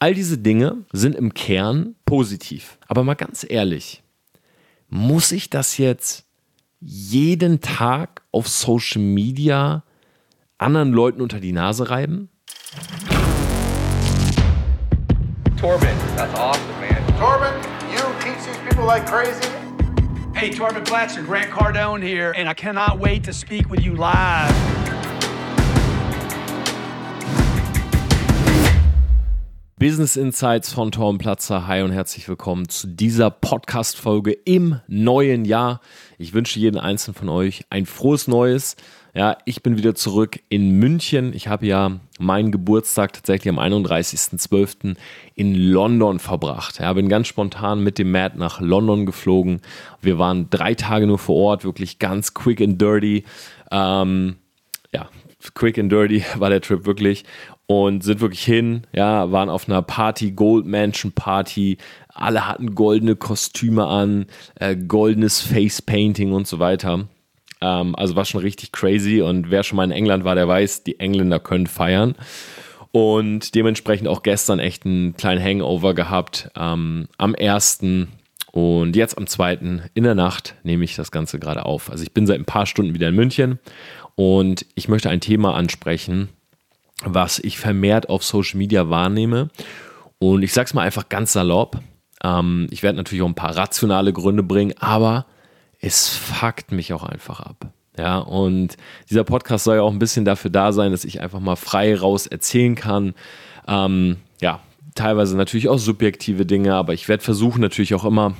All diese Dinge sind im Kern positiv. Aber mal ganz ehrlich, muss ich das jetzt jeden Tag auf Social Media anderen Leuten unter die Nase reiben? Torben, that's awesome, man. Torben, you teach these people like crazy. Hey, Torben Blatcher, Grant Cardone here, and I cannot wait to speak with you live. Business Insights von Torben Platzer. Hi und herzlich willkommen zu dieser Podcast-Folge im neuen Jahr. Ich wünsche jedem einzelnen von euch ein frohes Neues. Ja, ich bin wieder zurück in München. Ich habe ja meinen Geburtstag tatsächlich am 31.12. in London verbracht. Ja, bin ganz spontan mit dem Matt nach London geflogen. Wir waren drei Tage nur vor Ort, wirklich ganz quick and dirty. Ähm, ja, quick and dirty war der Trip wirklich und sind wirklich hin, ja, waren auf einer Party, Gold Mansion Party. Alle hatten goldene Kostüme an, äh, goldenes Face Painting und so weiter. Ähm, also war schon richtig crazy und wer schon mal in England war, der weiß, die Engländer können feiern. Und dementsprechend auch gestern echt einen kleinen Hangover gehabt. Ähm, am ersten und jetzt am zweiten in der Nacht nehme ich das Ganze gerade auf. Also ich bin seit ein paar Stunden wieder in München und ich möchte ein Thema ansprechen, was ich vermehrt auf Social Media wahrnehme. Und ich sage es mal einfach ganz salopp. Ähm, ich werde natürlich auch ein paar rationale Gründe bringen, aber es fuckt mich auch einfach ab. Ja, und dieser Podcast soll ja auch ein bisschen dafür da sein, dass ich einfach mal frei raus erzählen kann. Ähm, ja, teilweise natürlich auch subjektive Dinge, aber ich werde versuchen natürlich auch immer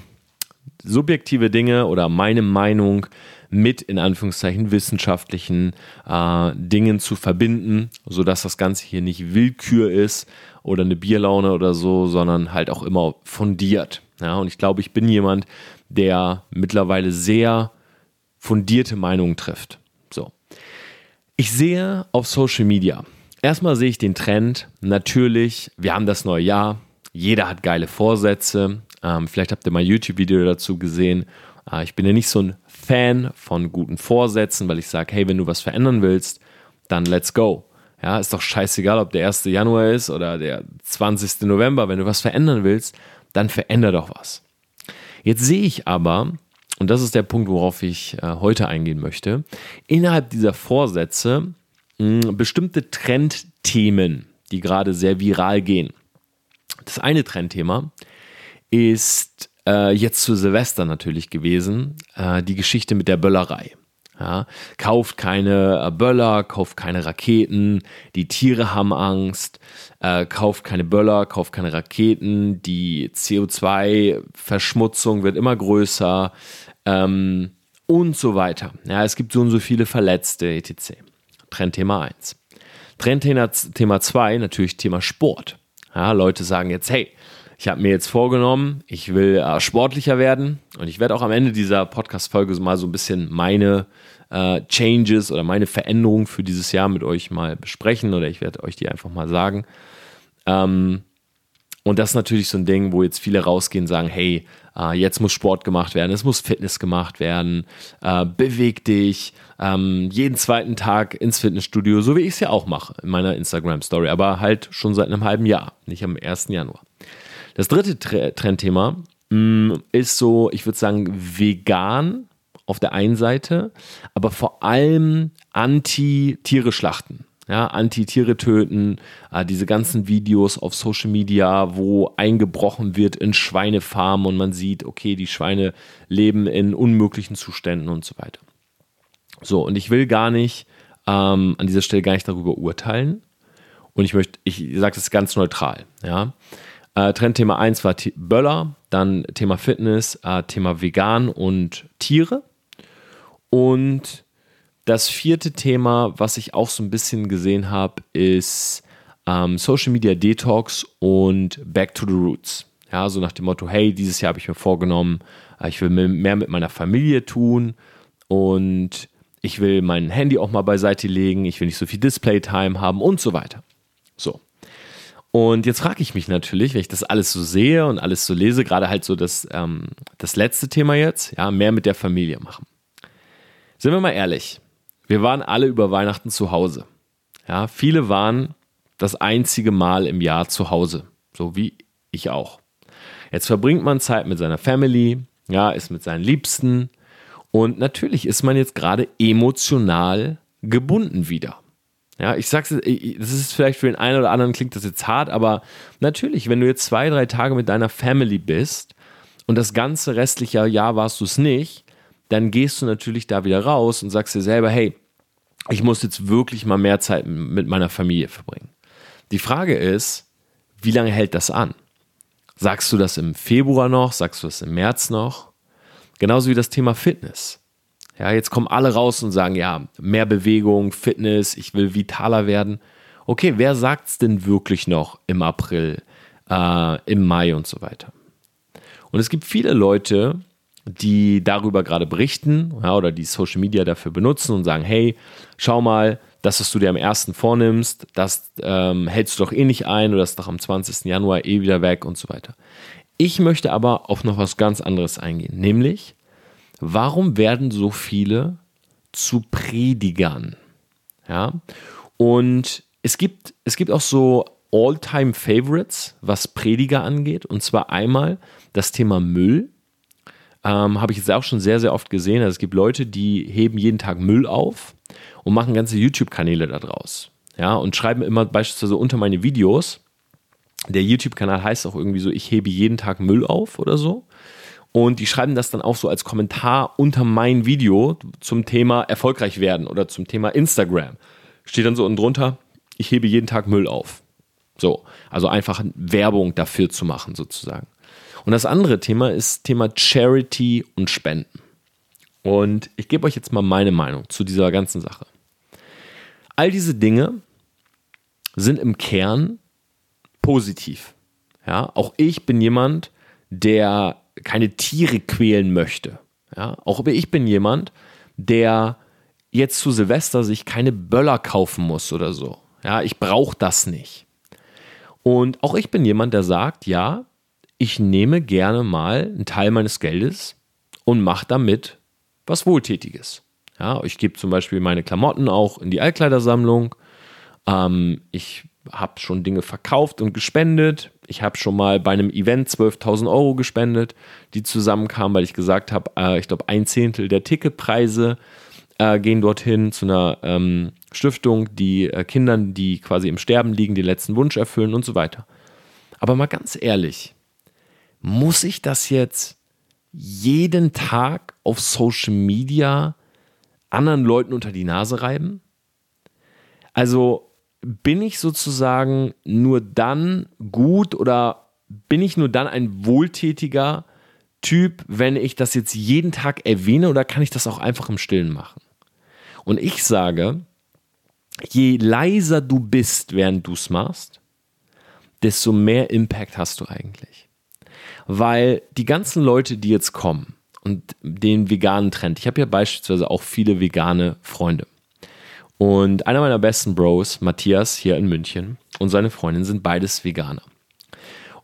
subjektive Dinge oder meine Meinung mit in Anführungszeichen wissenschaftlichen äh, Dingen zu verbinden, sodass das Ganze hier nicht Willkür ist oder eine Bierlaune oder so, sondern halt auch immer fundiert. Ja, und ich glaube, ich bin jemand, der mittlerweile sehr fundierte Meinungen trifft. So. Ich sehe auf Social Media, erstmal sehe ich den Trend, natürlich, wir haben das neue Jahr, jeder hat geile Vorsätze. Ähm, vielleicht habt ihr mein YouTube-Video dazu gesehen. Äh, ich bin ja nicht so ein Fan von guten Vorsätzen, weil ich sage, hey, wenn du was verändern willst, dann let's go. Ja, ist doch scheißegal, ob der 1. Januar ist oder der 20. November. Wenn du was verändern willst, dann veränder doch was. Jetzt sehe ich aber, und das ist der Punkt, worauf ich äh, heute eingehen möchte, innerhalb dieser Vorsätze mh, bestimmte Trendthemen, die gerade sehr viral gehen. Das eine Trendthema ist äh, jetzt zu Silvester natürlich gewesen, äh, die Geschichte mit der Böllerei. Ja, kauft keine äh, Böller, kauft keine Raketen, die Tiere haben Angst, äh, kauft keine Böller, kauft keine Raketen, die CO2-Verschmutzung wird immer größer ähm, und so weiter. Ja, es gibt so und so viele Verletzte, etc. Trendthema 1. Trendthema 2, natürlich Thema Sport. Ja, Leute sagen jetzt, hey, ich habe mir jetzt vorgenommen, ich will äh, sportlicher werden und ich werde auch am Ende dieser Podcast-Folge mal so ein bisschen meine äh, Changes oder meine Veränderungen für dieses Jahr mit euch mal besprechen oder ich werde euch die einfach mal sagen. Ähm, und das ist natürlich so ein Ding, wo jetzt viele rausgehen und sagen, hey, äh, jetzt muss Sport gemacht werden, es muss Fitness gemacht werden, äh, beweg dich, ähm, jeden zweiten Tag ins Fitnessstudio, so wie ich es ja auch mache in meiner Instagram-Story, aber halt schon seit einem halben Jahr, nicht am 1. Januar. Das dritte Trendthema mm, ist so, ich würde sagen, vegan auf der einen Seite, aber vor allem anti-Tiere schlachten. Ja, Anti-Tiere töten, äh, diese ganzen Videos auf Social Media, wo eingebrochen wird in Schweinefarmen und man sieht, okay, die Schweine leben in unmöglichen Zuständen und so weiter. So, und ich will gar nicht ähm, an dieser Stelle gar nicht darüber urteilen. Und ich möchte, ich sage das ganz neutral, ja. Äh, Trendthema 1 war T Böller, dann Thema Fitness, äh, Thema Vegan und Tiere. Und das vierte Thema, was ich auch so ein bisschen gesehen habe, ist ähm, Social Media Detox und Back to the Roots. Ja, so nach dem Motto, hey, dieses Jahr habe ich mir vorgenommen, äh, ich will mehr mit meiner Familie tun und ich will mein Handy auch mal beiseite legen, ich will nicht so viel Display-Time haben und so weiter. So. Und jetzt frage ich mich natürlich, wenn ich das alles so sehe und alles so lese, gerade halt so das, ähm, das letzte Thema jetzt, ja, mehr mit der Familie machen. Sind wir mal ehrlich, wir waren alle über Weihnachten zu Hause. Ja, viele waren das einzige Mal im Jahr zu Hause. So wie ich auch. Jetzt verbringt man Zeit mit seiner Family, ja, ist mit seinen Liebsten und natürlich ist man jetzt gerade emotional gebunden wieder. Ja, ich sag's, das ist vielleicht für den einen oder anderen klingt das jetzt hart, aber natürlich, wenn du jetzt zwei, drei Tage mit deiner Family bist und das ganze restliche Jahr warst du es nicht, dann gehst du natürlich da wieder raus und sagst dir selber, hey, ich muss jetzt wirklich mal mehr Zeit mit meiner Familie verbringen. Die Frage ist, wie lange hält das an? Sagst du das im Februar noch? Sagst du das im März noch? Genauso wie das Thema Fitness. Ja, jetzt kommen alle raus und sagen, ja, mehr Bewegung, Fitness, ich will vitaler werden. Okay, wer sagt es denn wirklich noch im April, äh, im Mai und so weiter? Und es gibt viele Leute, die darüber gerade berichten ja, oder die Social Media dafür benutzen und sagen, hey, schau mal, das, was du dir am 1. vornimmst, das ähm, hältst du doch eh nicht ein oder das ist doch am 20. Januar eh wieder weg und so weiter. Ich möchte aber auf noch was ganz anderes eingehen, nämlich warum werden so viele zu Predigern? Ja, und es gibt, es gibt auch so All-Time-Favorites, was Prediger angeht, und zwar einmal das Thema Müll. Ähm, Habe ich jetzt auch schon sehr, sehr oft gesehen. Also es gibt Leute, die heben jeden Tag Müll auf und machen ganze YouTube-Kanäle daraus. Ja, und schreiben immer beispielsweise unter meine Videos. Der YouTube-Kanal heißt auch irgendwie so, ich hebe jeden Tag Müll auf oder so. Und die schreiben das dann auch so als Kommentar unter mein Video zum Thema erfolgreich werden oder zum Thema Instagram. Steht dann so unten drunter, ich hebe jeden Tag Müll auf. So, also einfach Werbung dafür zu machen sozusagen. Und das andere Thema ist Thema Charity und Spenden. Und ich gebe euch jetzt mal meine Meinung zu dieser ganzen Sache. All diese Dinge sind im Kern positiv. Ja, auch ich bin jemand, der keine Tiere quälen möchte. Ja, auch ich bin jemand, der jetzt zu Silvester sich keine Böller kaufen muss oder so. Ja, ich brauche das nicht. Und auch ich bin jemand, der sagt, ja, ich nehme gerne mal einen Teil meines Geldes und mache damit was Wohltätiges. Ja, ich gebe zum Beispiel meine Klamotten auch in die Altkleidersammlung. Ähm, ich habe schon Dinge verkauft und gespendet. Ich habe schon mal bei einem Event 12.000 Euro gespendet, die zusammenkamen, weil ich gesagt habe, äh, ich glaube, ein Zehntel der Ticketpreise äh, gehen dorthin zu einer ähm, Stiftung, die äh, Kindern, die quasi im Sterben liegen, den letzten Wunsch erfüllen und so weiter. Aber mal ganz ehrlich, muss ich das jetzt jeden Tag auf Social Media anderen Leuten unter die Nase reiben? Also bin ich sozusagen nur dann gut oder bin ich nur dann ein wohltätiger Typ, wenn ich das jetzt jeden Tag erwähne oder kann ich das auch einfach im Stillen machen? Und ich sage, je leiser du bist, während du es machst, desto mehr Impact hast du eigentlich weil die ganzen Leute, die jetzt kommen und den veganen Trend, ich habe ja beispielsweise auch viele vegane Freunde. Und einer meiner besten Bros, Matthias hier in München, und seine Freundin sind beides Veganer.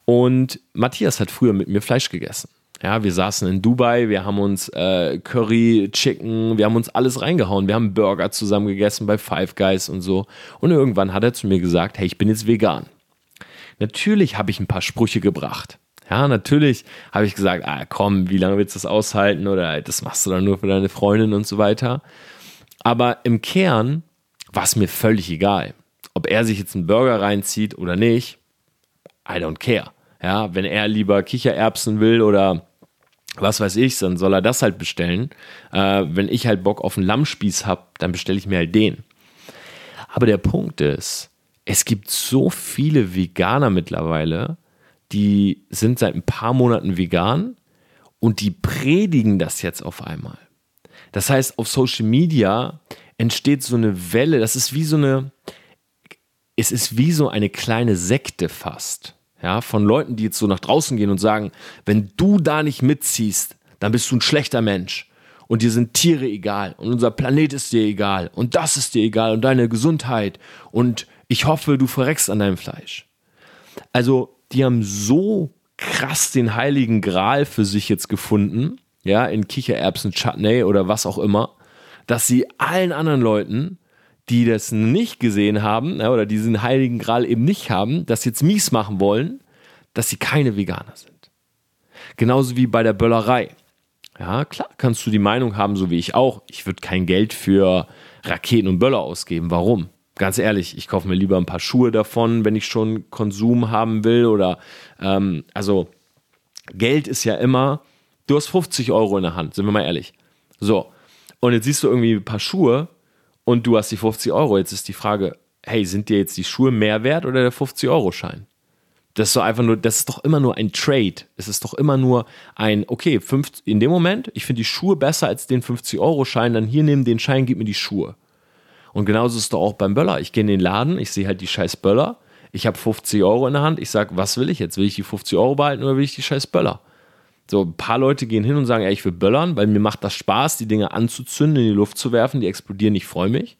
Und Matthias hat früher mit mir Fleisch gegessen. Ja, wir saßen in Dubai, wir haben uns äh, Curry, Chicken, wir haben uns alles reingehauen. Wir haben Burger zusammen gegessen bei Five Guys und so. Und irgendwann hat er zu mir gesagt, hey, ich bin jetzt vegan. Natürlich habe ich ein paar Sprüche gebracht. Ja, natürlich habe ich gesagt, ah, komm, wie lange willst du das aushalten oder das machst du dann nur für deine Freundin und so weiter. Aber im Kern war es mir völlig egal, ob er sich jetzt einen Burger reinzieht oder nicht. I don't care. Ja, wenn er lieber Kichererbsen will oder was weiß ich, dann soll er das halt bestellen. Äh, wenn ich halt Bock auf einen Lammspieß habe, dann bestelle ich mir halt den. Aber der Punkt ist, es gibt so viele Veganer mittlerweile, die sind seit ein paar Monaten vegan und die predigen das jetzt auf einmal. Das heißt, auf Social Media entsteht so eine Welle, das ist wie so eine, es ist wie so eine kleine Sekte fast. Ja, von Leuten, die jetzt so nach draußen gehen und sagen, wenn du da nicht mitziehst, dann bist du ein schlechter Mensch. Und dir sind Tiere egal und unser Planet ist dir egal und das ist dir egal und deine Gesundheit und ich hoffe, du verreckst an deinem Fleisch. Also die haben so krass den heiligen Gral für sich jetzt gefunden, ja, in Kichererbsen, Chutney oder was auch immer, dass sie allen anderen Leuten, die das nicht gesehen haben, ja, oder diesen heiligen Gral eben nicht haben, das jetzt mies machen wollen, dass sie keine Veganer sind. Genauso wie bei der Böllerei. Ja, klar, kannst du die Meinung haben, so wie ich auch. Ich würde kein Geld für Raketen und Böller ausgeben. Warum? Ganz ehrlich, ich kaufe mir lieber ein paar Schuhe davon, wenn ich schon Konsum haben will. Oder ähm, also Geld ist ja immer, du hast 50 Euro in der Hand, sind wir mal ehrlich. So, und jetzt siehst du irgendwie ein paar Schuhe und du hast die 50 Euro. Jetzt ist die Frage, hey, sind dir jetzt die Schuhe mehr wert oder der 50-Euro-Schein? Das ist so einfach nur, das ist doch immer nur ein Trade. Es ist doch immer nur ein, okay, fünf, in dem Moment, ich finde die Schuhe besser als den 50-Euro-Schein, dann hier nehmen den Schein, gib mir die Schuhe. Und genauso ist es doch auch beim Böller. Ich gehe in den Laden, ich sehe halt die scheiß Böller, ich habe 50 Euro in der Hand, ich sage, was will ich jetzt? Will ich die 50 Euro behalten oder will ich die scheiß Böller? So, ein paar Leute gehen hin und sagen, ey, ich will böllern, weil mir macht das Spaß, die Dinge anzuzünden, in die Luft zu werfen, die explodieren, ich freue mich.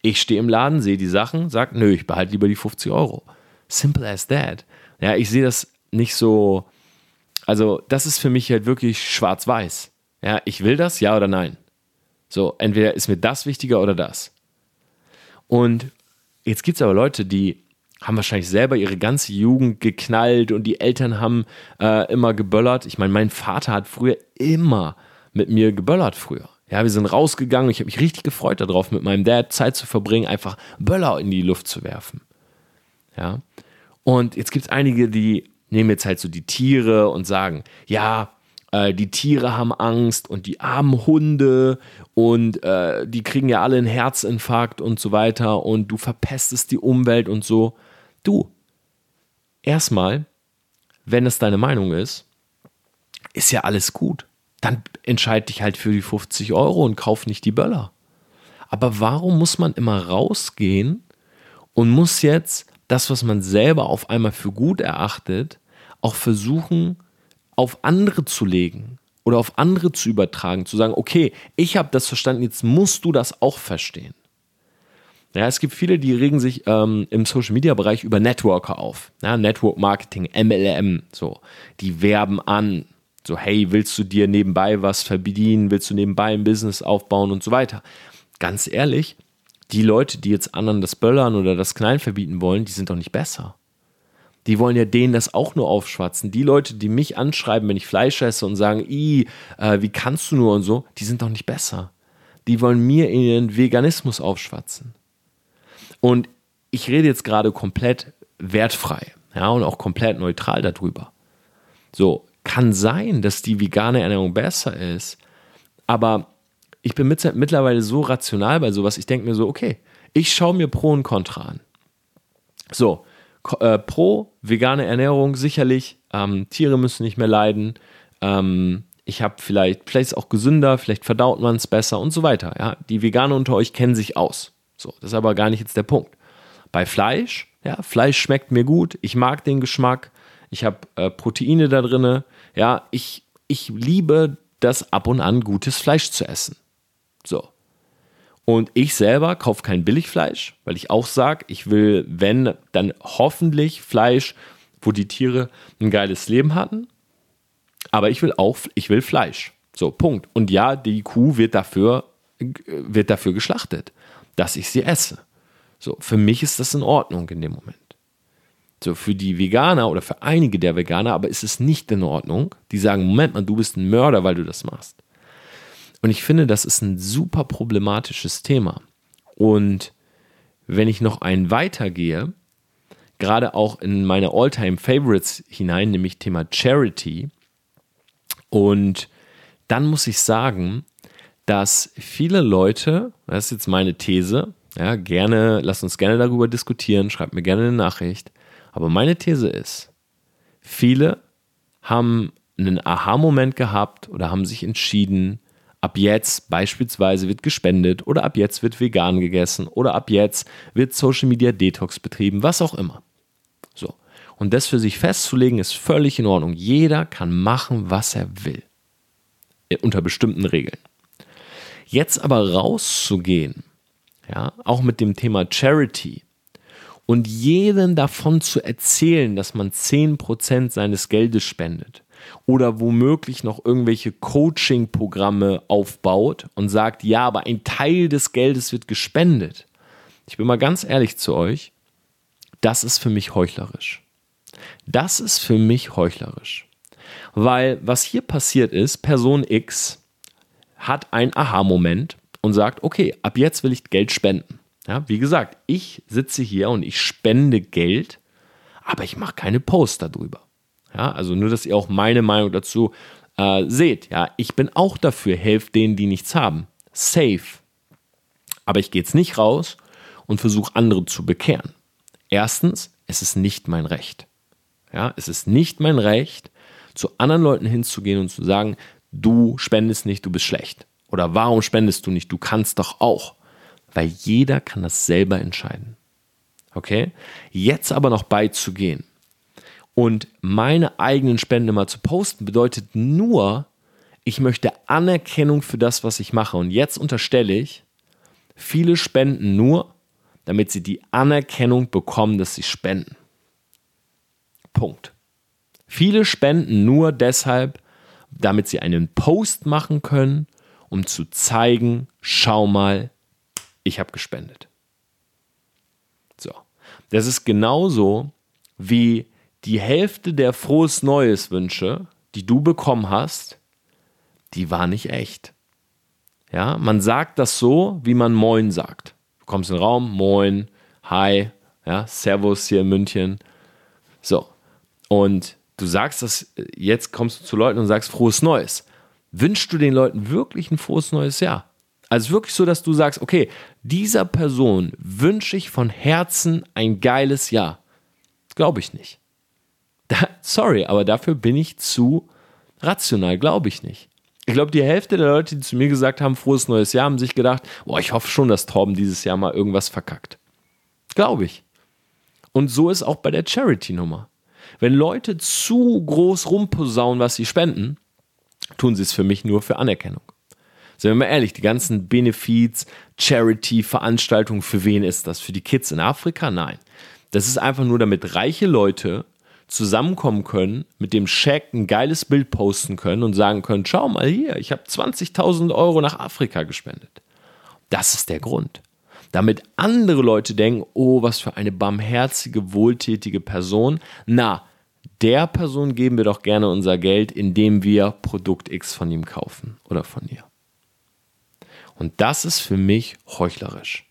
Ich stehe im Laden, sehe die Sachen, sage, nö, ich behalte lieber die 50 Euro. Simple as that. Ja, ich sehe das nicht so, also das ist für mich halt wirklich schwarz-weiß. Ja, ich will das, ja oder nein. So, entweder ist mir das wichtiger oder das. Und jetzt gibt es aber Leute, die haben wahrscheinlich selber ihre ganze Jugend geknallt und die Eltern haben äh, immer geböllert. Ich meine, mein Vater hat früher immer mit mir geböllert früher. Ja, wir sind rausgegangen. Ich habe mich richtig gefreut darauf, mit meinem Dad Zeit zu verbringen, einfach Böller in die Luft zu werfen. Ja. Und jetzt gibt es einige, die nehmen jetzt halt so die Tiere und sagen, ja, äh, die Tiere haben Angst und die armen Hunde und äh, die kriegen ja alle einen Herzinfarkt und so weiter und du verpestest die Umwelt und so. Du, erstmal, wenn es deine Meinung ist, ist ja alles gut. Dann entscheide dich halt für die 50 Euro und kauf nicht die Böller. Aber warum muss man immer rausgehen und muss jetzt das, was man selber auf einmal für gut erachtet, auch versuchen, auf andere zu legen oder auf andere zu übertragen, zu sagen, okay, ich habe das verstanden, jetzt musst du das auch verstehen. Ja, es gibt viele, die regen sich ähm, im Social Media Bereich über Networker auf. Ja, Network Marketing, MLM, so. Die werben an. So, hey, willst du dir nebenbei was verdienen? Willst du nebenbei ein Business aufbauen und so weiter? Ganz ehrlich, die Leute, die jetzt anderen das Böllern oder das Knallen verbieten wollen, die sind doch nicht besser. Die wollen ja denen das auch nur aufschwatzen. Die Leute, die mich anschreiben, wenn ich Fleisch esse und sagen, äh, wie kannst du nur und so, die sind doch nicht besser. Die wollen mir ihren Veganismus aufschwatzen. Und ich rede jetzt gerade komplett wertfrei, ja, und auch komplett neutral darüber. So, kann sein, dass die vegane Ernährung besser ist, aber ich bin mit, mittlerweile so rational bei sowas, ich denke mir so, okay, ich schaue mir Pro und Contra an. So, äh, Pro, vegane Ernährung, sicherlich, ähm, Tiere müssen nicht mehr leiden, ähm, ich habe vielleicht, vielleicht ist es auch gesünder, vielleicht verdaut man es besser und so weiter. Ja? Die Veganer unter euch kennen sich aus. So, das ist aber gar nicht jetzt der Punkt. Bei Fleisch, ja, Fleisch schmeckt mir gut, ich mag den Geschmack, ich habe äh, Proteine da drin, ja, ich, ich liebe das ab und an gutes Fleisch zu essen. So. Und ich selber kaufe kein Billigfleisch, weil ich auch sage, ich will, wenn, dann hoffentlich Fleisch, wo die Tiere ein geiles Leben hatten. Aber ich will auch, ich will Fleisch. So, Punkt. Und ja, die Kuh wird dafür, wird dafür geschlachtet dass ich sie esse. So, für mich ist das in Ordnung in dem Moment. So, für die Veganer oder für einige der Veganer, aber ist es nicht in Ordnung. Die sagen, Moment mal, du bist ein Mörder, weil du das machst. Und ich finde, das ist ein super problematisches Thema. Und wenn ich noch einen weitergehe, gerade auch in meine Alltime favorites hinein, nämlich Thema Charity. Und dann muss ich sagen, dass viele Leute, das ist jetzt meine These, ja, gerne, lasst uns gerne darüber diskutieren, schreibt mir gerne eine Nachricht. Aber meine These ist, viele haben einen Aha-Moment gehabt oder haben sich entschieden, ab jetzt beispielsweise wird gespendet oder ab jetzt wird vegan gegessen oder ab jetzt wird Social Media Detox betrieben, was auch immer. So. Und das für sich festzulegen ist völlig in Ordnung. Jeder kann machen, was er will. Unter bestimmten Regeln. Jetzt aber rauszugehen, ja, auch mit dem Thema Charity und jedem davon zu erzählen, dass man 10% seines Geldes spendet oder womöglich noch irgendwelche Coaching-Programme aufbaut und sagt, ja, aber ein Teil des Geldes wird gespendet. Ich bin mal ganz ehrlich zu euch, das ist für mich heuchlerisch. Das ist für mich heuchlerisch. Weil was hier passiert ist, Person X hat einen Aha-Moment und sagt, okay, ab jetzt will ich Geld spenden. Ja, wie gesagt, ich sitze hier und ich spende Geld, aber ich mache keine Post darüber. Ja, also nur, dass ihr auch meine Meinung dazu äh, seht. Ja, ich bin auch dafür, helft denen, die nichts haben. Safe. Aber ich gehe jetzt nicht raus und versuche andere zu bekehren. Erstens, es ist nicht mein Recht. Ja, es ist nicht mein Recht, zu anderen Leuten hinzugehen und zu sagen, du spendest nicht, du bist schlecht. Oder warum spendest du nicht? Du kannst doch auch. Weil jeder kann das selber entscheiden. Okay? Jetzt aber noch beizugehen und meine eigenen Spenden mal zu posten, bedeutet nur, ich möchte Anerkennung für das, was ich mache. Und jetzt unterstelle ich, viele spenden nur, damit sie die Anerkennung bekommen, dass sie spenden. Punkt. Viele spenden nur deshalb, damit sie einen Post machen können, um zu zeigen, schau mal, ich habe gespendet. So. Das ist genauso wie die Hälfte der frohes Neues Wünsche, die du bekommen hast, die war nicht echt. Ja, man sagt das so, wie man Moin sagt. Du kommst in den Raum, Moin, Hi, ja, Servus hier in München. So. Und du sagst das, jetzt kommst du zu Leuten und sagst frohes Neues. Wünschst du den Leuten wirklich ein frohes neues Jahr? Also wirklich so, dass du sagst, okay, dieser Person wünsche ich von Herzen ein geiles Jahr. Glaube ich nicht. Da, sorry, aber dafür bin ich zu rational, glaube ich nicht. Ich glaube, die Hälfte der Leute, die zu mir gesagt haben, frohes neues Jahr, haben sich gedacht, boah, ich hoffe schon, dass Torben dieses Jahr mal irgendwas verkackt. Glaube ich. Und so ist auch bei der Charity-Nummer. Wenn Leute zu groß rumposaunen, was sie spenden, tun sie es für mich nur für Anerkennung. Seien wir mal ehrlich, die ganzen Benefits, Charity-Veranstaltungen, für wen ist das? Für die Kids in Afrika? Nein. Das ist einfach nur, damit reiche Leute zusammenkommen können, mit dem Scheck ein geiles Bild posten können und sagen können, schau mal hier, ich habe 20.000 Euro nach Afrika gespendet. Das ist der Grund. Damit andere Leute denken, oh, was für eine barmherzige, wohltätige Person. Na, der Person geben wir doch gerne unser Geld, indem wir Produkt X von ihm kaufen oder von ihr. Und das ist für mich heuchlerisch.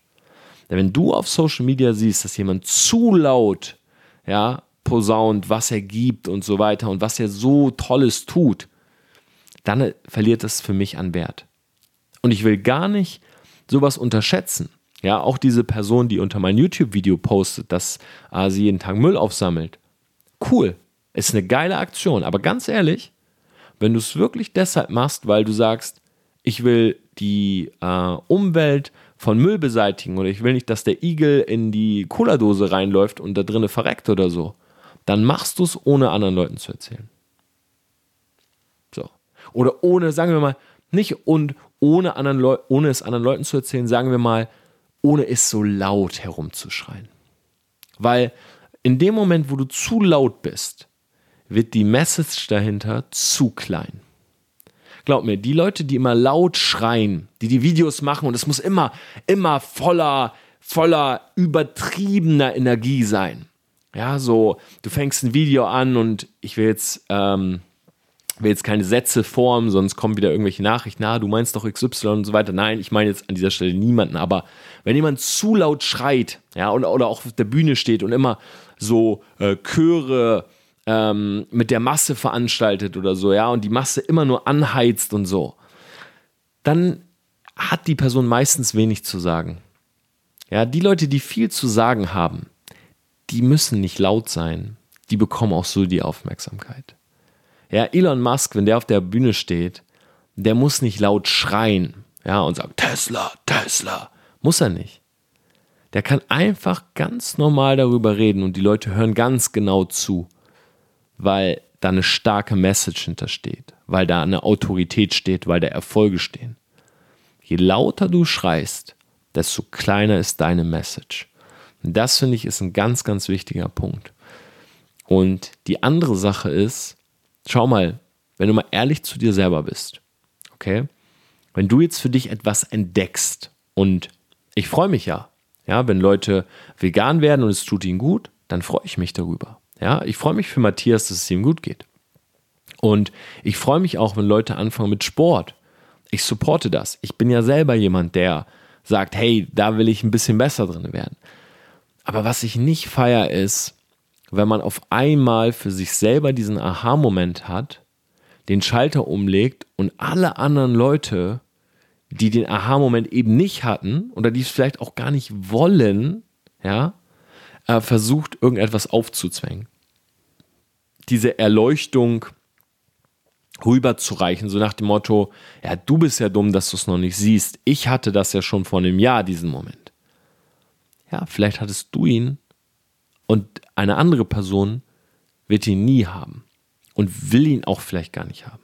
Denn wenn du auf Social Media siehst, dass jemand zu laut ja, posaunt, was er gibt und so weiter und was er so Tolles tut, dann verliert das für mich an Wert. Und ich will gar nicht sowas unterschätzen. Ja, auch diese Person, die unter mein YouTube-Video postet, dass äh, sie jeden Tag Müll aufsammelt. Cool, ist eine geile Aktion. Aber ganz ehrlich, wenn du es wirklich deshalb machst, weil du sagst, ich will die äh, Umwelt von Müll beseitigen oder ich will nicht, dass der Igel in die Cola-Dose reinläuft und da drinnen verreckt oder so, dann machst du es, ohne anderen Leuten zu erzählen. So. Oder ohne, sagen wir mal, nicht und ohne, anderen Leu ohne es anderen Leuten zu erzählen, sagen wir mal, ohne es so laut herumzuschreien. Weil in dem Moment, wo du zu laut bist, wird die Message dahinter zu klein. Glaub mir, die Leute, die immer laut schreien, die die Videos machen und es muss immer, immer voller, voller übertriebener Energie sein. Ja, so, du fängst ein Video an und ich will jetzt, ähm, will jetzt keine Sätze formen, sonst kommen wieder irgendwelche Nachrichten, na, du meinst doch XY und so weiter. Nein, ich meine jetzt an dieser Stelle niemanden, aber wenn jemand zu laut schreit, ja, und, oder auch auf der Bühne steht und immer so äh, Chöre ähm, mit der Masse veranstaltet oder so, ja, und die Masse immer nur anheizt und so, dann hat die Person meistens wenig zu sagen. Ja, die Leute, die viel zu sagen haben, die müssen nicht laut sein. Die bekommen auch so die Aufmerksamkeit. Ja, Elon Musk, wenn der auf der Bühne steht, der muss nicht laut schreien, ja, und sagen, Tesla, Tesla. Muss er nicht. Der kann einfach ganz normal darüber reden und die Leute hören ganz genau zu, weil da eine starke Message hintersteht, weil da eine Autorität steht, weil da Erfolge stehen. Je lauter du schreist, desto kleiner ist deine Message. Und das finde ich ist ein ganz, ganz wichtiger Punkt. Und die andere Sache ist, schau mal, wenn du mal ehrlich zu dir selber bist, okay? Wenn du jetzt für dich etwas entdeckst und ich freue mich ja, ja, wenn Leute vegan werden und es tut ihnen gut, dann freue ich mich darüber. Ja, ich freue mich für Matthias, dass es ihm gut geht. Und ich freue mich auch, wenn Leute anfangen mit Sport. Ich supporte das. Ich bin ja selber jemand, der sagt, hey, da will ich ein bisschen besser drin werden. Aber was ich nicht feier ist, wenn man auf einmal für sich selber diesen Aha-Moment hat, den Schalter umlegt und alle anderen Leute, die den Aha-Moment eben nicht hatten oder die es vielleicht auch gar nicht wollen, ja, äh, versucht, irgendetwas aufzuzwängen. Diese Erleuchtung rüberzureichen, so nach dem Motto, ja, du bist ja dumm, dass du es noch nicht siehst. Ich hatte das ja schon vor einem Jahr, diesen Moment. Ja, vielleicht hattest du ihn und eine andere Person wird ihn nie haben und will ihn auch vielleicht gar nicht haben.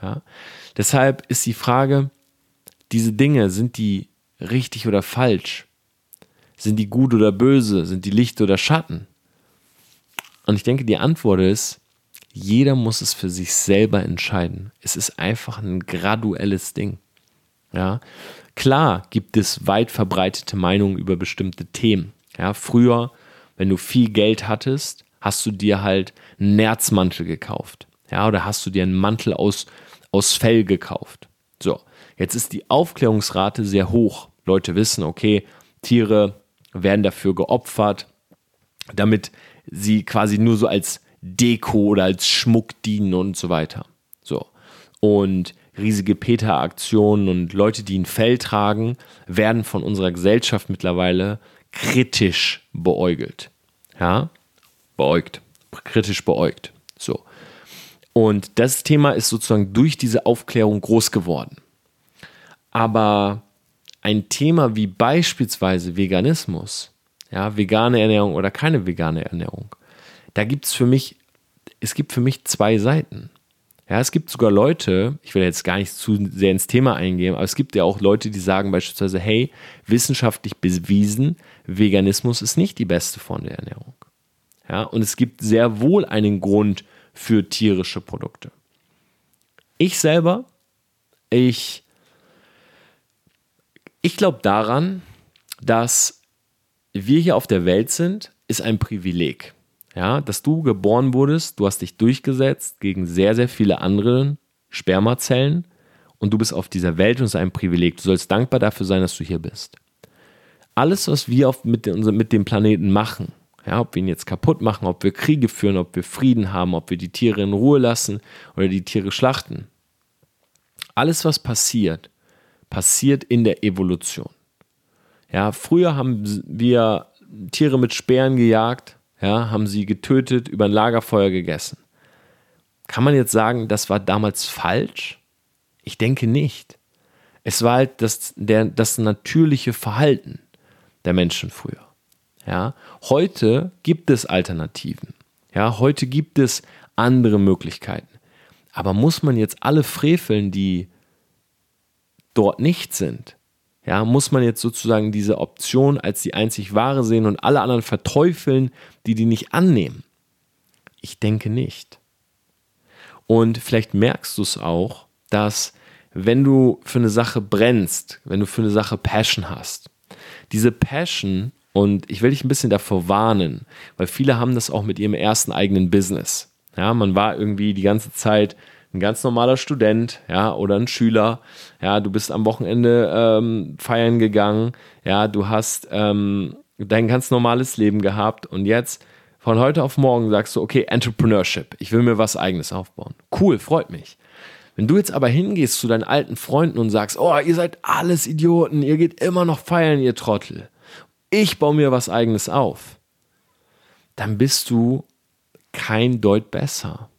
Ja? Deshalb ist die Frage, diese Dinge, sind die richtig oder falsch? Sind die gut oder böse? Sind die Licht oder Schatten? Und ich denke, die Antwort ist, jeder muss es für sich selber entscheiden. Es ist einfach ein graduelles Ding. Ja, klar gibt es weit verbreitete Meinungen über bestimmte Themen. Ja, früher, wenn du viel Geld hattest, hast du dir halt einen Nerzmantel gekauft. Ja, oder hast du dir einen Mantel aus, aus Fell gekauft. So, jetzt ist die Aufklärungsrate sehr hoch. Leute wissen, okay, Tiere werden dafür geopfert, damit sie quasi nur so als Deko oder als Schmuck dienen und so weiter. So. Und riesige Peter-Aktionen und Leute, die ein Fell tragen, werden von unserer Gesellschaft mittlerweile kritisch beäugelt. Ja? Beäugt. Kritisch beäugt. So. Und das Thema ist sozusagen durch diese Aufklärung groß geworden. Aber ein Thema wie beispielsweise Veganismus, ja, vegane Ernährung oder keine vegane Ernährung, da gibt es für mich, es gibt für mich zwei Seiten. Ja, es gibt sogar Leute, ich will jetzt gar nicht zu sehr ins Thema eingehen, aber es gibt ja auch Leute, die sagen beispielsweise, hey, wissenschaftlich bewiesen, Veganismus ist nicht die beste Form der Ernährung. Ja, und es gibt sehr wohl einen Grund für tierische Produkte. Ich selber, ich, ich glaube daran, dass wir hier auf der Welt sind, ist ein Privileg ja, dass du geboren wurdest, du hast dich durchgesetzt gegen sehr, sehr viele andere Spermazellen und du bist auf dieser Welt und es ist ein Privileg. Du sollst dankbar dafür sein, dass du hier bist. Alles, was wir auf, mit, mit dem Planeten machen, ja, ob wir ihn jetzt kaputt machen, ob wir Kriege führen, ob wir Frieden haben, ob wir die Tiere in Ruhe lassen oder die Tiere schlachten, alles, was passiert, passiert in der Evolution. Ja, früher haben wir Tiere mit Speeren gejagt, ja, haben sie getötet, über ein Lagerfeuer gegessen. Kann man jetzt sagen, das war damals falsch? Ich denke nicht. Es war halt das, der, das natürliche Verhalten der Menschen früher. Ja, heute gibt es Alternativen. Ja, heute gibt es andere Möglichkeiten. Aber muss man jetzt alle freveln, die dort nicht sind? Ja, muss man jetzt sozusagen diese Option als die einzig wahre sehen und alle anderen verteufeln, die die nicht annehmen? Ich denke nicht. Und vielleicht merkst du es auch, dass wenn du für eine Sache brennst, wenn du für eine Sache Passion hast, diese Passion, und ich will dich ein bisschen davor warnen, weil viele haben das auch mit ihrem ersten eigenen Business. Ja, man war irgendwie die ganze Zeit ein ganz normaler Student, ja, oder ein Schüler, ja, du bist am Wochenende ähm, feiern gegangen, ja, du hast ähm, dein ganz normales Leben gehabt und jetzt von heute auf morgen sagst du, okay, Entrepreneurship, ich will mir was eigenes aufbauen. Cool, freut mich. Wenn du jetzt aber hingehst zu deinen alten Freunden und sagst, oh, ihr seid alles Idioten, ihr geht immer noch feiern, ihr Trottel. Ich baue mir was eigenes auf. Dann bist du kein Deut besser.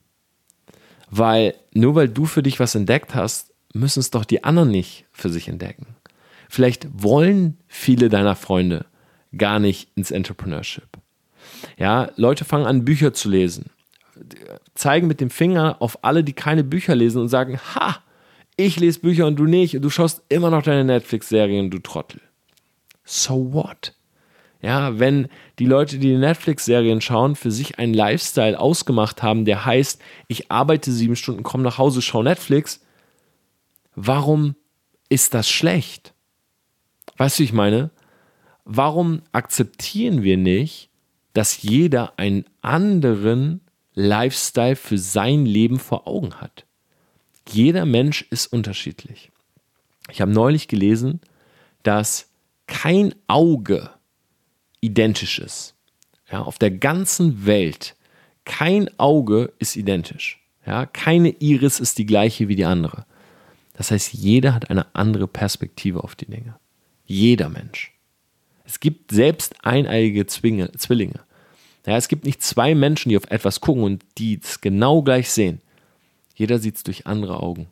Weil nur weil du für dich was entdeckt hast, müssen es doch die anderen nicht für sich entdecken. Vielleicht wollen viele deiner Freunde gar nicht ins Entrepreneurship. Ja, Leute fangen an, Bücher zu lesen, zeigen mit dem Finger auf alle, die keine Bücher lesen und sagen, ha, ich lese Bücher und du nicht und du schaust immer noch deine Netflix-Serien, du Trottel. So what? Ja, wenn die Leute, die, Netflix-Serien schauen, für sich einen Lifestyle ausgemacht haben, der heißt, ich arbeite sieben Stunden, komme nach Hause, schaue Netflix, warum ist das schlecht? Weißt du, ich meine? Warum akzeptieren wir nicht, dass jeder einen anderen Lifestyle für sein Leben vor Augen hat. Jeder Mensch ist unterschiedlich. Ich habe neulich gelesen, dass kein Auge identisch ist. Ja, auf der ganzen Welt kein Auge ist identisch. Ja, keine Iris ist die gleiche wie die andere. Das heißt, jeder hat eine andere Perspektive auf die Dinge. Jeder Mensch. Es gibt selbst eineiige Zwillinge. Ja, es gibt nicht zwei Menschen, die auf etwas gucken und die es genau gleich sehen. Jeder sieht es durch andere Augen.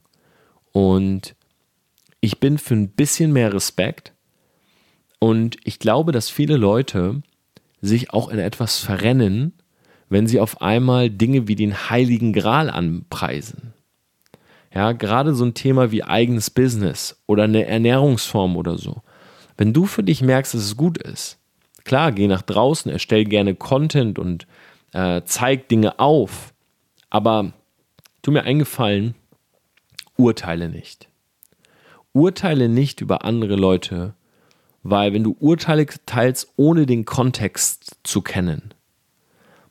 Und ich bin für ein bisschen mehr Respekt. Und ich glaube, dass viele Leute sich auch in etwas verrennen, wenn sie auf einmal Dinge wie den heiligen Gral anpreisen. Ja, gerade so ein Thema wie eigenes Business oder eine Ernährungsform oder so. Wenn du für dich merkst, dass es gut ist, klar, geh nach draußen, erstell gerne Content und äh, zeig Dinge auf, aber tu mir eingefallen, urteile nicht. Urteile nicht über andere Leute, weil wenn du Urteile teilst, ohne den Kontext zu kennen,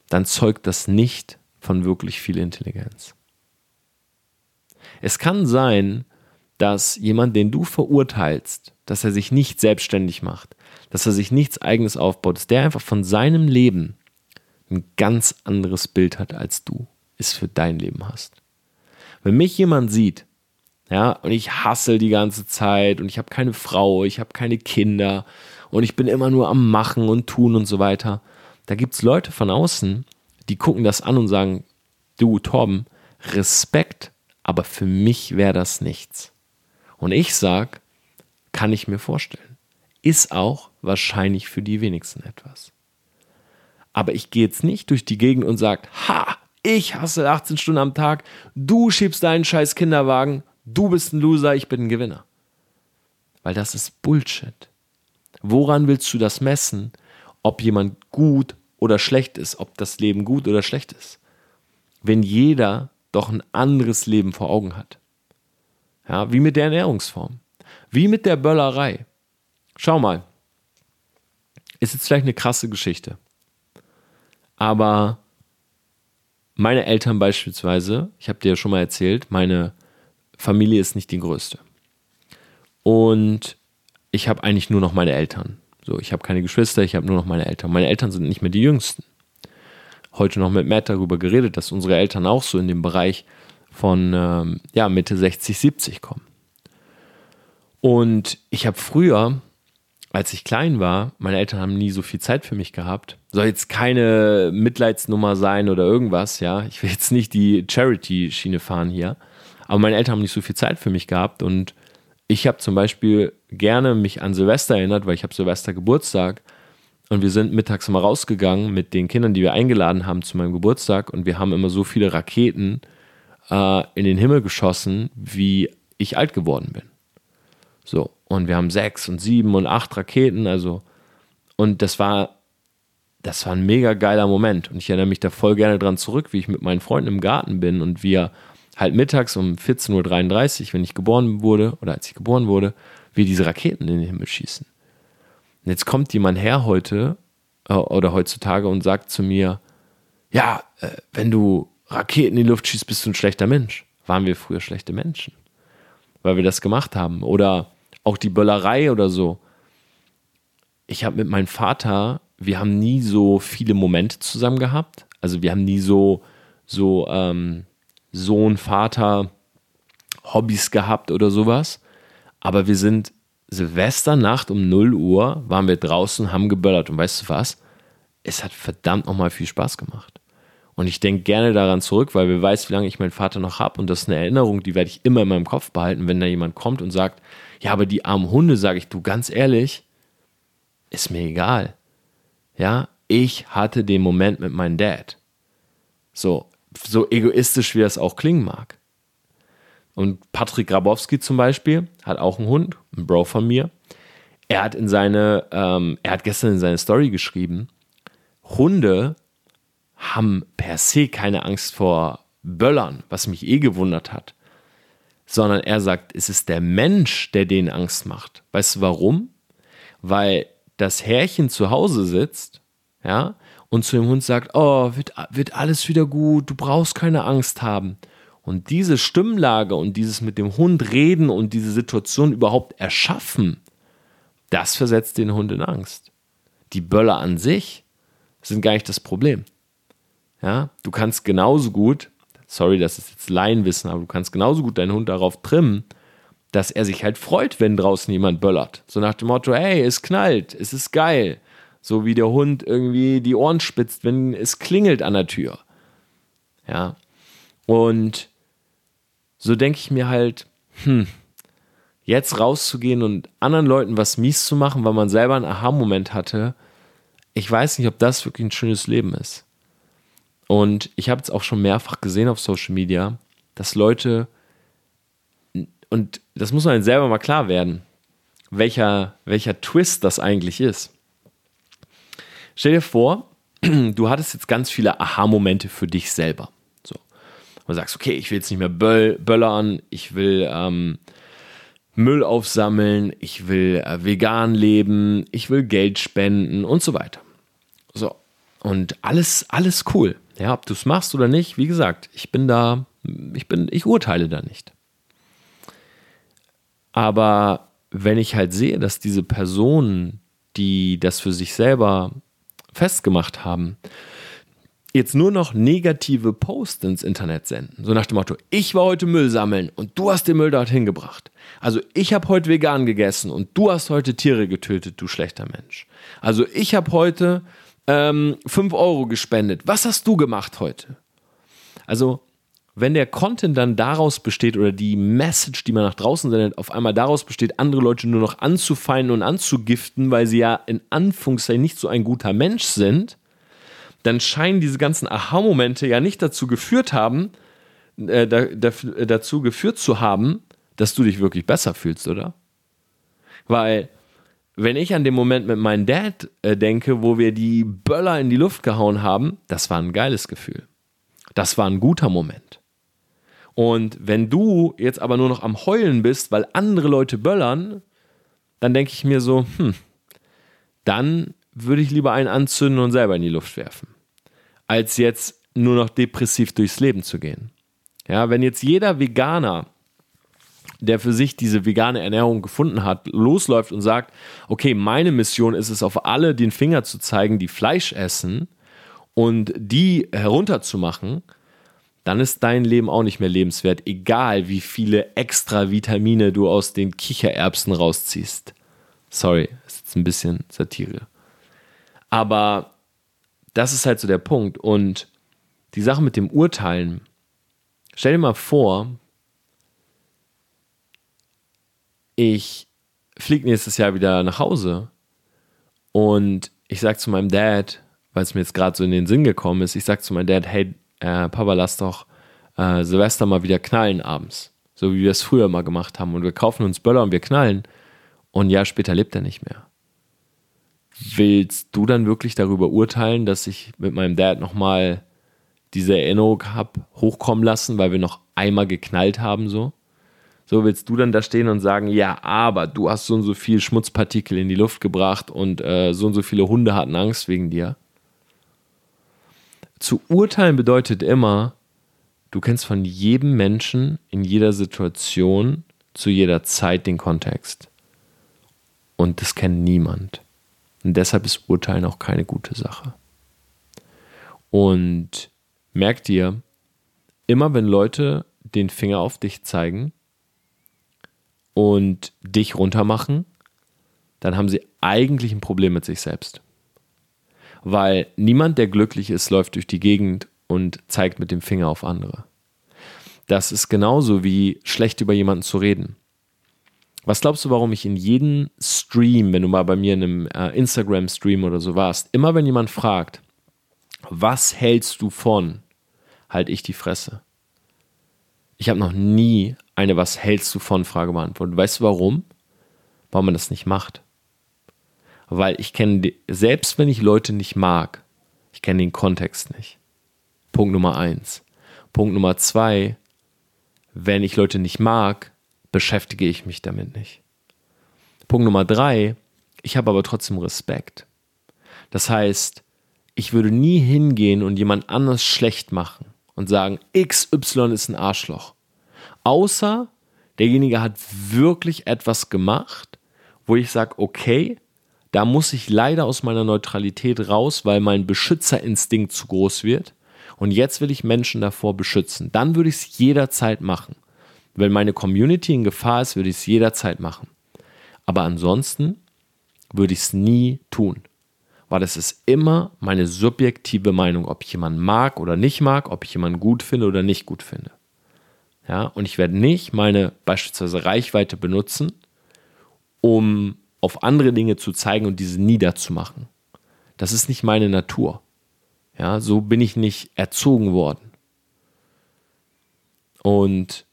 dann zeugt das nicht von wirklich viel Intelligenz. Es kann sein, dass jemand, den du verurteilst, dass er sich nicht selbstständig macht, dass er sich nichts eigenes aufbaut, dass der einfach von seinem Leben ein ganz anderes Bild hat, als du es für dein Leben hast. Wenn mich jemand sieht, ja, und ich hassel die ganze Zeit und ich habe keine Frau, ich habe keine Kinder und ich bin immer nur am Machen und Tun und so weiter, da gibt es Leute von außen, die gucken das an und sagen, du Torben, Respekt, aber für mich wäre das nichts. Und ich sage, kann ich mir vorstellen. Ist auch wahrscheinlich für die wenigsten etwas. Aber ich gehe jetzt nicht durch die Gegend und sage, ha, ich hasse 18 Stunden am Tag, du schiebst deinen scheiß Kinderwagen, du bist ein Loser, ich bin ein Gewinner. Weil das ist Bullshit. Woran willst du das messen, ob jemand gut oder schlecht ist, ob das Leben gut oder schlecht ist? Wenn jeder doch ein anderes Leben vor Augen hat. Ja, wie mit der Ernährungsform. Wie mit der Böllerei. Schau mal. Ist jetzt vielleicht eine krasse Geschichte. Aber meine Eltern beispielsweise, ich habe dir ja schon mal erzählt, meine Familie ist nicht die größte. Und ich habe eigentlich nur noch meine Eltern. So, ich habe keine Geschwister, ich habe nur noch meine Eltern. Meine Eltern sind nicht mehr die jüngsten. Heute noch mit Matt darüber geredet, dass unsere Eltern auch so in dem Bereich von ähm, ja, Mitte 60, 70 kommen. Und ich habe früher, als ich klein war, meine Eltern haben nie so viel Zeit für mich gehabt. Soll jetzt keine Mitleidsnummer sein oder irgendwas, ja. Ich will jetzt nicht die Charity-Schiene fahren hier. Aber meine Eltern haben nicht so viel Zeit für mich gehabt und ich habe zum Beispiel gerne mich an Silvester erinnert, weil ich habe Silvester Geburtstag und wir sind mittags mal rausgegangen mit den Kindern, die wir eingeladen haben zu meinem Geburtstag und wir haben immer so viele Raketen äh, in den Himmel geschossen, wie ich alt geworden bin. So, und wir haben sechs und sieben und acht Raketen, also, und das war, das war ein mega geiler Moment. Und ich erinnere mich da voll gerne dran zurück, wie ich mit meinen Freunden im Garten bin und wir halt mittags um 14.33 Uhr, wenn ich geboren wurde oder als ich geboren wurde, wie diese Raketen in den Himmel schießen. Und jetzt kommt jemand her heute äh, oder heutzutage und sagt zu mir, ja, äh, wenn du Raketen in die Luft schießt, bist du ein schlechter Mensch. Waren wir früher schlechte Menschen, weil wir das gemacht haben. Oder auch die Böllerei oder so. Ich habe mit meinem Vater, wir haben nie so viele Momente zusammen gehabt. Also wir haben nie so, so, ähm, Sohn, Vater, Hobbys gehabt oder sowas. Aber wir sind Silvesternacht um 0 Uhr, waren wir draußen, haben geböllert. Und weißt du was? Es hat verdammt nochmal viel Spaß gemacht. Und ich denke gerne daran zurück, weil wer weiß, wie lange ich meinen Vater noch habe. Und das ist eine Erinnerung, die werde ich immer in meinem Kopf behalten, wenn da jemand kommt und sagt, ja, aber die armen Hunde, sage ich, du ganz ehrlich, ist mir egal. Ja, ich hatte den Moment mit meinem Dad. So, so egoistisch wie das auch klingen mag. Und Patrick Grabowski zum Beispiel hat auch einen Hund, ein Bro von mir. Er hat in seine, ähm, er hat gestern in seine Story geschrieben, Hunde haben per se keine Angst vor Böllern, was mich eh gewundert hat. Sondern er sagt, es ist der Mensch, der denen Angst macht. Weißt du warum? Weil das Härchen zu Hause sitzt, ja, und zu dem Hund sagt, oh, wird, wird alles wieder gut, du brauchst keine Angst haben. Und diese Stimmlage und dieses mit dem Hund reden und diese Situation überhaupt erschaffen, das versetzt den Hund in Angst. Die Böller an sich sind gar nicht das Problem. Ja, du kannst genauso gut, sorry, das ist jetzt Laienwissen, aber du kannst genauso gut deinen Hund darauf trimmen, dass er sich halt freut, wenn draußen jemand böllert. So nach dem Motto, hey, es knallt, es ist geil. So wie der Hund irgendwie die Ohren spitzt, wenn es klingelt an der Tür. Ja. Und so denke ich mir halt, hm, jetzt rauszugehen und anderen Leuten was mies zu machen, weil man selber einen Aha-Moment hatte, ich weiß nicht, ob das wirklich ein schönes Leben ist. Und ich habe es auch schon mehrfach gesehen auf Social Media, dass Leute, und das muss man selber mal klar werden, welcher, welcher Twist das eigentlich ist. Stell dir vor, du hattest jetzt ganz viele Aha-Momente für dich selber. So. Und sagst, okay, ich will jetzt nicht mehr böll, böllern, ich will ähm, Müll aufsammeln, ich will äh, vegan leben, ich will Geld spenden und so weiter. So. Und alles, alles cool. Ja, ob du es machst oder nicht, wie gesagt, ich bin da, ich bin, ich urteile da nicht. Aber wenn ich halt sehe, dass diese Personen, die das für sich selber festgemacht haben, jetzt nur noch negative Posts ins Internet senden. So nach dem Motto, ich war heute Müll sammeln und du hast den Müll dorthin gebracht. Also ich habe heute vegan gegessen und du hast heute Tiere getötet, du schlechter Mensch. Also ich habe heute ähm, 5 Euro gespendet. Was hast du gemacht heute? Also wenn der Content dann daraus besteht oder die Message, die man nach draußen sendet, auf einmal daraus besteht, andere Leute nur noch anzufeinden und anzugiften, weil sie ja in Anführungszeichen nicht so ein guter Mensch sind, dann scheinen diese ganzen Aha-Momente ja nicht dazu geführt haben, äh, da, da, dazu geführt zu haben, dass du dich wirklich besser fühlst, oder? Weil, wenn ich an den Moment mit meinem Dad äh, denke, wo wir die Böller in die Luft gehauen haben, das war ein geiles Gefühl. Das war ein guter Moment. Und wenn du jetzt aber nur noch am Heulen bist, weil andere Leute böllern, dann denke ich mir so, hm, dann würde ich lieber einen anzünden und selber in die Luft werfen, als jetzt nur noch depressiv durchs Leben zu gehen. Ja, wenn jetzt jeder Veganer, der für sich diese vegane Ernährung gefunden hat, losläuft und sagt, okay, meine Mission ist es, auf alle den Finger zu zeigen, die Fleisch essen und die herunterzumachen, dann ist dein Leben auch nicht mehr lebenswert, egal wie viele extra Vitamine du aus den Kichererbsen rausziehst. Sorry, ist jetzt ein bisschen Satire. Aber das ist halt so der Punkt. Und die Sache mit dem Urteilen, stell dir mal vor, ich fliege nächstes Jahr wieder nach Hause und ich sage zu meinem Dad, weil es mir jetzt gerade so in den Sinn gekommen ist, ich sage zu meinem Dad, hey, äh, Papa, lass doch äh, Silvester mal wieder knallen abends. So wie wir es früher mal gemacht haben. Und wir kaufen uns Böller und wir knallen. Und ein Jahr später lebt er nicht mehr. Willst du dann wirklich darüber urteilen, dass ich mit meinem Dad nochmal diese Erinnerung habe hochkommen lassen, weil wir noch einmal geknallt haben so? So willst du dann da stehen und sagen, ja, aber du hast so und so viel Schmutzpartikel in die Luft gebracht und äh, so und so viele Hunde hatten Angst wegen dir zu urteilen bedeutet immer, du kennst von jedem Menschen in jeder Situation zu jeder Zeit den Kontext. Und das kennt niemand. Und deshalb ist Urteilen auch keine gute Sache. Und merk dir, immer wenn Leute den Finger auf dich zeigen und dich runtermachen, dann haben sie eigentlich ein Problem mit sich selbst weil niemand, der glücklich ist, läuft durch die Gegend und zeigt mit dem Finger auf andere. Das ist genauso wie schlecht über jemanden zu reden. Was glaubst du, warum ich in jedem Stream, wenn du mal bei mir in einem äh, Instagram-Stream oder so warst, immer wenn jemand fragt, was hältst du von, halte ich die Fresse. Ich habe noch nie eine Was hältst du von Frage beantwortet. Weißt du warum? Warum man das nicht macht weil ich kenne, selbst wenn ich Leute nicht mag, ich kenne den Kontext nicht. Punkt Nummer eins. Punkt Nummer zwei, wenn ich Leute nicht mag, beschäftige ich mich damit nicht. Punkt Nummer drei, ich habe aber trotzdem Respekt. Das heißt, ich würde nie hingehen und jemand anders schlecht machen und sagen, XY ist ein Arschloch. Außer derjenige hat wirklich etwas gemacht, wo ich sage, okay, da muss ich leider aus meiner Neutralität raus, weil mein Beschützerinstinkt zu groß wird. Und jetzt will ich Menschen davor beschützen. Dann würde ich es jederzeit machen. Wenn meine Community in Gefahr ist, würde ich es jederzeit machen. Aber ansonsten würde ich es nie tun. Weil es ist immer meine subjektive Meinung, ob ich jemanden mag oder nicht mag, ob ich jemanden gut finde oder nicht gut finde. Ja, und ich werde nicht meine beispielsweise Reichweite benutzen, um auf andere Dinge zu zeigen und diese niederzumachen. Das ist nicht meine Natur. Ja, so bin ich nicht erzogen worden. Und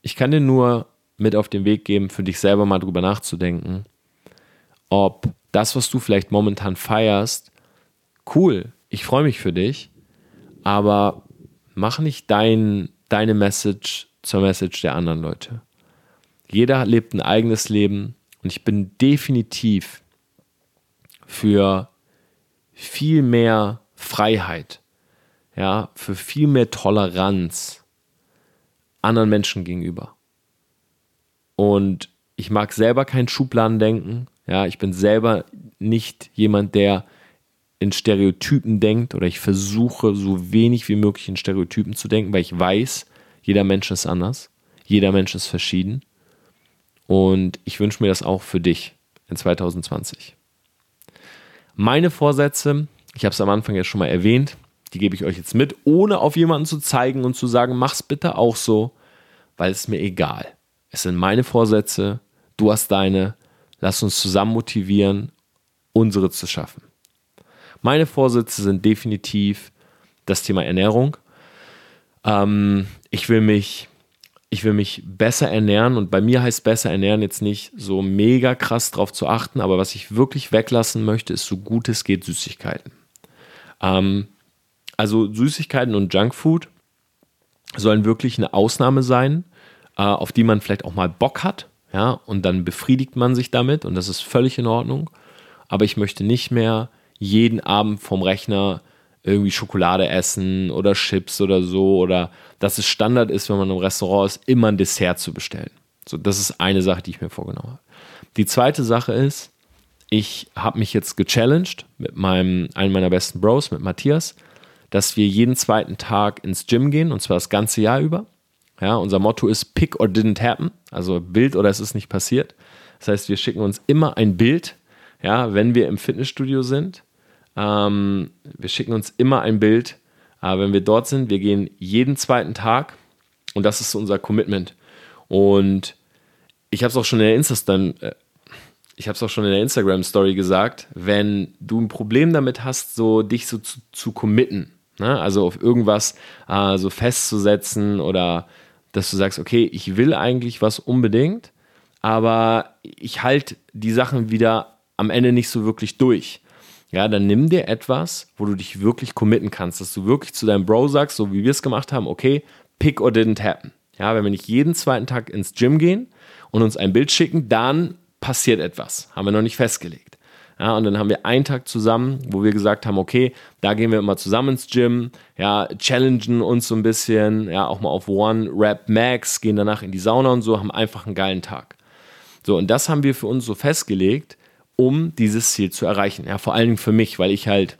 ich kann dir nur mit auf den Weg geben, für dich selber mal drüber nachzudenken, ob das, was du vielleicht momentan feierst, cool, ich freue mich für dich, aber mach nicht dein, deine Message zur Message der anderen Leute. Jeder lebt ein eigenes Leben und ich bin definitiv für viel mehr Freiheit, ja, für viel mehr Toleranz anderen Menschen gegenüber. Und ich mag selber kein Schubladendenken. Ja, ich bin selber nicht jemand, der in Stereotypen denkt oder ich versuche so wenig wie möglich in Stereotypen zu denken, weil ich weiß, jeder Mensch ist anders, jeder Mensch ist verschieden. Und ich wünsche mir das auch für dich in 2020. Meine Vorsätze, ich habe es am Anfang ja schon mal erwähnt, die gebe ich euch jetzt mit, ohne auf jemanden zu zeigen und zu sagen, mach's bitte auch so, weil es mir egal. Es sind meine Vorsätze, du hast deine, lass uns zusammen motivieren, unsere zu schaffen. Meine Vorsätze sind definitiv das Thema Ernährung. Ähm, ich will mich ich will mich besser ernähren und bei mir heißt besser ernähren jetzt nicht so mega krass drauf zu achten, aber was ich wirklich weglassen möchte, ist so gut es geht Süßigkeiten. Ähm, also Süßigkeiten und Junkfood sollen wirklich eine Ausnahme sein, äh, auf die man vielleicht auch mal Bock hat, ja, und dann befriedigt man sich damit und das ist völlig in Ordnung. Aber ich möchte nicht mehr jeden Abend vom Rechner irgendwie Schokolade essen oder Chips oder so oder dass es Standard ist, wenn man im Restaurant ist, immer ein Dessert zu bestellen. So, das ist eine Sache, die ich mir vorgenommen habe. Die zweite Sache ist, ich habe mich jetzt gechallenged mit meinem, einem meiner besten Bros, mit Matthias, dass wir jeden zweiten Tag ins Gym gehen und zwar das ganze Jahr über. Ja, unser Motto ist Pick or didn't happen, also Bild oder es ist nicht passiert. Das heißt, wir schicken uns immer ein Bild, ja, wenn wir im Fitnessstudio sind ähm, wir schicken uns immer ein Bild, äh, wenn wir dort sind. Wir gehen jeden zweiten Tag und das ist unser Commitment. Und ich habe es auch schon in der Insta äh, ich habe auch schon in der Instagram Story gesagt, wenn du ein Problem damit hast, so dich so zu, zu committen, ne? also auf irgendwas äh, so festzusetzen oder dass du sagst, okay, ich will eigentlich was unbedingt, aber ich halte die Sachen wieder am Ende nicht so wirklich durch ja, dann nimm dir etwas, wo du dich wirklich committen kannst, dass du wirklich zu deinem Bro sagst, so wie wir es gemacht haben, okay, pick or didn't happen. Ja, wenn wir nicht jeden zweiten Tag ins Gym gehen und uns ein Bild schicken, dann passiert etwas. Haben wir noch nicht festgelegt. Ja, und dann haben wir einen Tag zusammen, wo wir gesagt haben, okay, da gehen wir immer zusammen ins Gym, ja, challengen uns so ein bisschen, ja, auch mal auf One Rap Max, gehen danach in die Sauna und so, haben einfach einen geilen Tag. So, und das haben wir für uns so festgelegt, um dieses Ziel zu erreichen. Ja, vor allen Dingen für mich, weil ich halt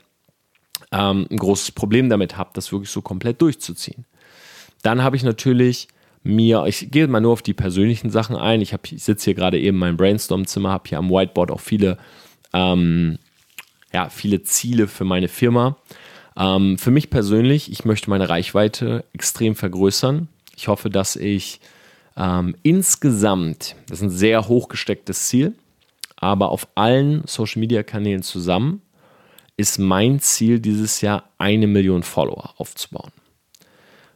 ähm, ein großes Problem damit habe, das wirklich so komplett durchzuziehen. Dann habe ich natürlich mir, ich gehe mal nur auf die persönlichen Sachen ein. Ich, ich sitze hier gerade eben in meinem Brainstorm-Zimmer, habe hier am Whiteboard auch viele, ähm, ja, viele Ziele für meine Firma. Ähm, für mich persönlich, ich möchte meine Reichweite extrem vergrößern. Ich hoffe, dass ich ähm, insgesamt, das ist ein sehr hochgestecktes Ziel, aber auf allen Social Media Kanälen zusammen ist mein Ziel dieses Jahr eine Million Follower aufzubauen.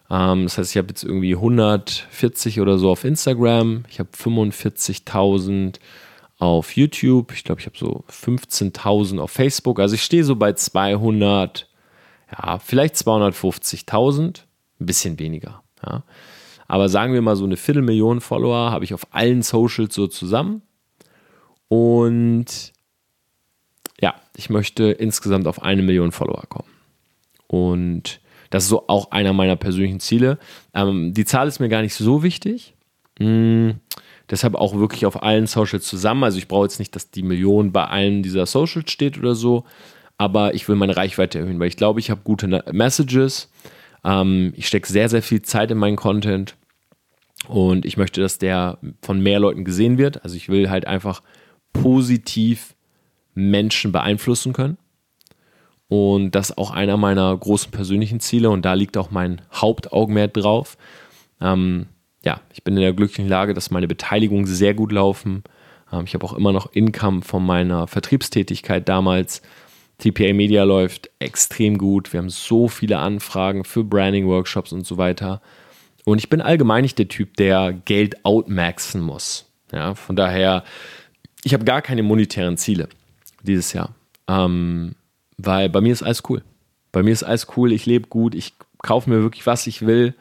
Ähm, das heißt, ich habe jetzt irgendwie 140 oder so auf Instagram, ich habe 45.000 auf YouTube, ich glaube, ich habe so 15.000 auf Facebook. Also ich stehe so bei 200, ja, vielleicht 250.000, ein bisschen weniger. Ja. Aber sagen wir mal so eine Viertelmillion Follower habe ich auf allen Socials so zusammen. Und ja, ich möchte insgesamt auf eine Million Follower kommen. Und das ist so auch einer meiner persönlichen Ziele. Ähm, die Zahl ist mir gar nicht so wichtig. Hm, deshalb auch wirklich auf allen Socials zusammen. Also ich brauche jetzt nicht, dass die Million bei allen dieser Socials steht oder so, aber ich will meine Reichweite erhöhen, weil ich glaube, ich habe gute Messages. Ähm, ich stecke sehr, sehr viel Zeit in meinen Content und ich möchte, dass der von mehr Leuten gesehen wird. Also ich will halt einfach positiv Menschen beeinflussen können. Und das ist auch einer meiner großen persönlichen Ziele und da liegt auch mein Hauptaugenmerk drauf. Ähm, ja, ich bin in der glücklichen Lage, dass meine Beteiligungen sehr gut laufen. Ähm, ich habe auch immer noch Income von meiner Vertriebstätigkeit damals. TPA Media läuft extrem gut. Wir haben so viele Anfragen für Branding-Workshops und so weiter. Und ich bin allgemein nicht der Typ, der Geld outmaxen muss. Ja, von daher, ich habe gar keine monetären Ziele dieses Jahr. Ähm, weil bei mir ist alles cool. Bei mir ist alles cool, ich lebe gut, ich kaufe mir wirklich, was ich will.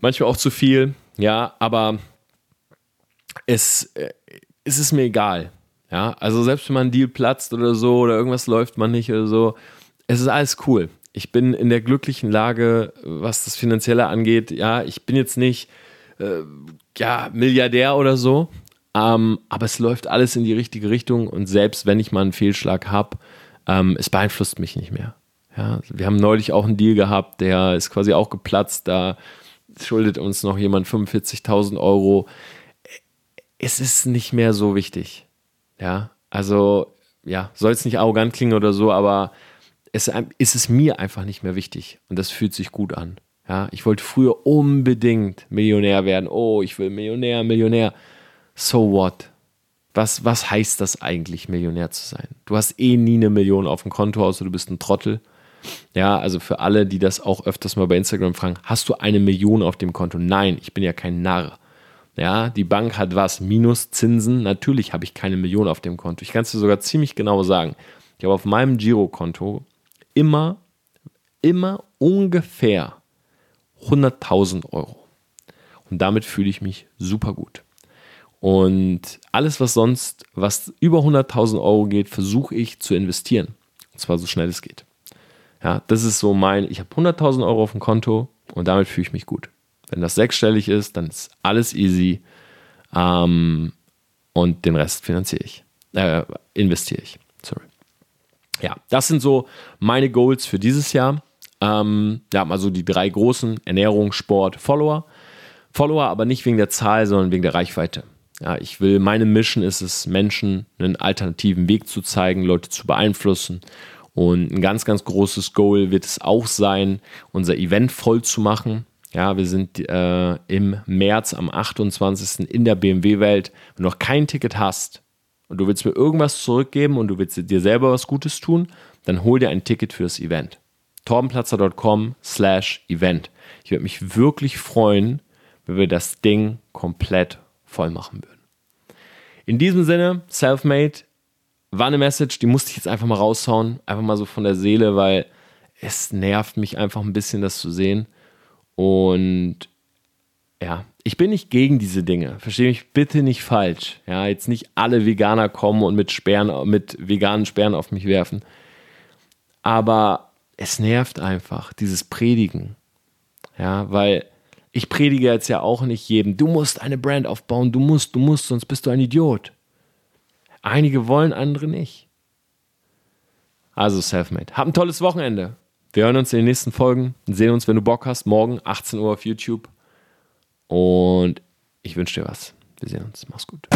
Manchmal auch zu viel, ja, aber es, äh, es ist mir egal. Ja, also selbst wenn man ein Deal platzt oder so oder irgendwas läuft man nicht oder so, es ist alles cool. Ich bin in der glücklichen Lage, was das Finanzielle angeht. Ja, ich bin jetzt nicht äh, ja, Milliardär oder so, ähm, aber es läuft alles in die richtige Richtung und selbst wenn ich mal einen Fehlschlag habe, ähm, es beeinflusst mich nicht mehr. Ja, wir haben neulich auch einen Deal gehabt, der ist quasi auch geplatzt. Da schuldet uns noch jemand 45.000 Euro. Es ist nicht mehr so wichtig. Ja, also, ja, soll es nicht arrogant klingen oder so, aber es ist es mir einfach nicht mehr wichtig. Und das fühlt sich gut an. Ja, ich wollte früher unbedingt Millionär werden. Oh, ich will Millionär, Millionär. So what? Was, was heißt das eigentlich, Millionär zu sein? Du hast eh nie eine Million auf dem Konto, außer du bist ein Trottel. Ja, also für alle, die das auch öfters mal bei Instagram fragen, hast du eine Million auf dem Konto? Nein, ich bin ja kein Narr. Ja, die Bank hat was? Minuszinsen? Natürlich habe ich keine Million auf dem Konto. Ich kann es dir sogar ziemlich genau sagen. Ich habe auf meinem Girokonto immer, immer ungefähr 100.000 Euro. Und damit fühle ich mich super gut. Und alles, was sonst, was über 100.000 Euro geht, versuche ich zu investieren. Und zwar so schnell es geht. Ja, das ist so mein, ich habe 100.000 Euro auf dem Konto und damit fühle ich mich gut. Wenn das sechsstellig ist, dann ist alles easy. Ähm, und den Rest finanziere ich, äh, investiere ich. Sorry. Ja, das sind so meine Goals für dieses Jahr. Ähm, ja, also die drei großen: Ernährung, Sport, Follower. Follower aber nicht wegen der Zahl, sondern wegen der Reichweite. Ja, ich will, meine Mission ist es, Menschen einen alternativen Weg zu zeigen, Leute zu beeinflussen. Und ein ganz, ganz großes Goal wird es auch sein, unser Event voll zu machen. Ja, wir sind äh, im März am 28. in der BMW-Welt. Wenn du noch kein Ticket hast und du willst mir irgendwas zurückgeben und du willst dir selber was Gutes tun, dann hol dir ein Ticket für das Event. torbenplatzer.com slash Event. Ich würde mich wirklich freuen, wenn wir das Ding komplett voll machen würden. In diesem Sinne, Selfmade war eine Message, die musste ich jetzt einfach mal raushauen, einfach mal so von der Seele, weil es nervt mich einfach ein bisschen, das zu sehen. Und ja, ich bin nicht gegen diese Dinge. Verstehe mich bitte nicht falsch. Ja, jetzt nicht alle Veganer kommen und mit Sperren, mit veganen Sperren auf mich werfen. Aber es nervt einfach, dieses Predigen. Ja, weil ich predige jetzt ja auch nicht jedem, du musst eine Brand aufbauen, du musst, du musst, sonst bist du ein Idiot. Einige wollen, andere nicht. Also Selfmade. Hab ein tolles Wochenende. Wir hören uns in den nächsten Folgen sehen uns, wenn du Bock hast, morgen 18 Uhr auf YouTube. Und ich wünsche dir was. Wir sehen uns. Mach's gut.